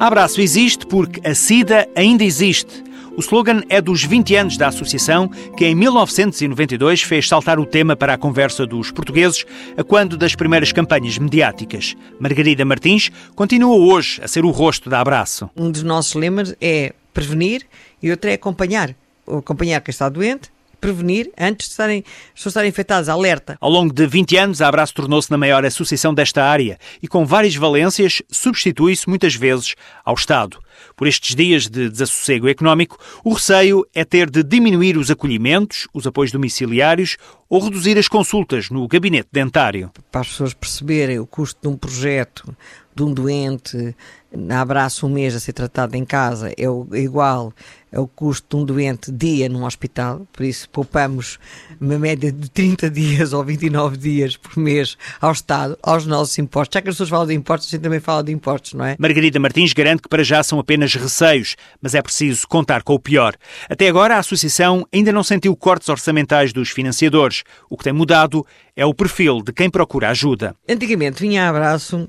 Abraço existe porque a SIDA ainda existe. O slogan é dos 20 anos da associação, que em 1992 fez saltar o tema para a conversa dos portugueses a quando das primeiras campanhas mediáticas. Margarida Martins continua hoje a ser o rosto da Abraço. Um dos nossos lemas é prevenir e outro é acompanhar. Acompanhar quem está doente prevenir antes de estarem, as pessoas estarem infectadas. Alerta. Ao longo de 20 anos, a Abraço tornou-se na maior associação desta área e, com várias valências, substitui-se muitas vezes ao Estado. Por estes dias de desassossego económico, o receio é ter de diminuir os acolhimentos, os apoios domiciliários ou reduzir as consultas no gabinete dentário. Para as pessoas perceberem o custo de um projeto, de um doente, na abraço um mês a ser tratado em casa, é igual ao custo de um doente dia num hospital, por isso poupamos uma média de 30 dias ou 29 dias por mês ao Estado, aos nossos impostos. Já que as pessoas falam de impostos, a gente também fala de impostos, não é? Margarida Martins garante que para já são apenas receios, mas é preciso contar com o pior. Até agora, a Associação ainda não sentiu cortes orçamentais dos financiadores. O que tem mudado é o perfil de quem procura ajuda. Antigamente vinha a abraço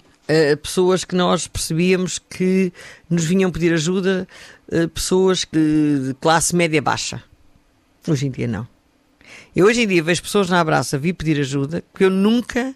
pessoas que nós percebíamos que nos vinham pedir ajuda, pessoas de, de classe média baixa. Hoje em dia não. Eu hoje em dia vejo pessoas na abraça vir pedir ajuda que eu nunca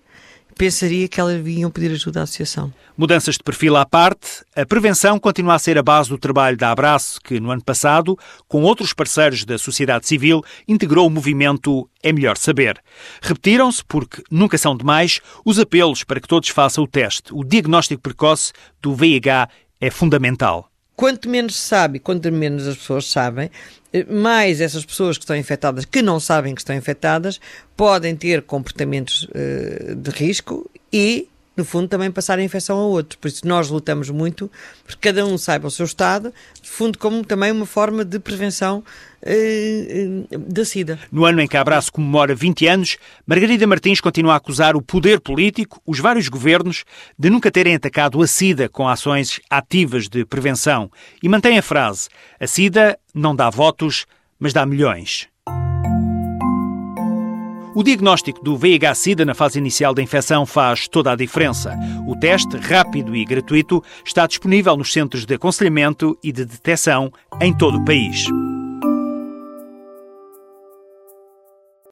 pensaria que elas vinham pedir ajuda à associação. Mudanças de perfil à parte, a prevenção continua a ser a base do trabalho da Abraço, que no ano passado, com outros parceiros da sociedade civil, integrou o movimento É Melhor Saber. Repetiram-se, porque nunca são demais, os apelos para que todos façam o teste. O diagnóstico precoce do VIH é fundamental quanto menos se sabe, quanto menos as pessoas sabem, eh, mais essas pessoas que estão infectadas, que não sabem que estão infectadas, podem ter comportamentos uh, de risco e no fundo, também passar a infecção a outros. Por isso, nós lutamos muito porque cada um saiba o seu estado, no fundo, como também uma forma de prevenção eh, eh, da SIDA. No ano em que a Abraço comemora 20 anos, Margarida Martins continua a acusar o poder político, os vários governos, de nunca terem atacado a SIDA com ações ativas de prevenção e mantém a frase: a SIDA não dá votos, mas dá milhões. O diagnóstico do VIH-Sida na fase inicial da infecção faz toda a diferença. O teste, rápido e gratuito, está disponível nos centros de aconselhamento e de detecção em todo o país.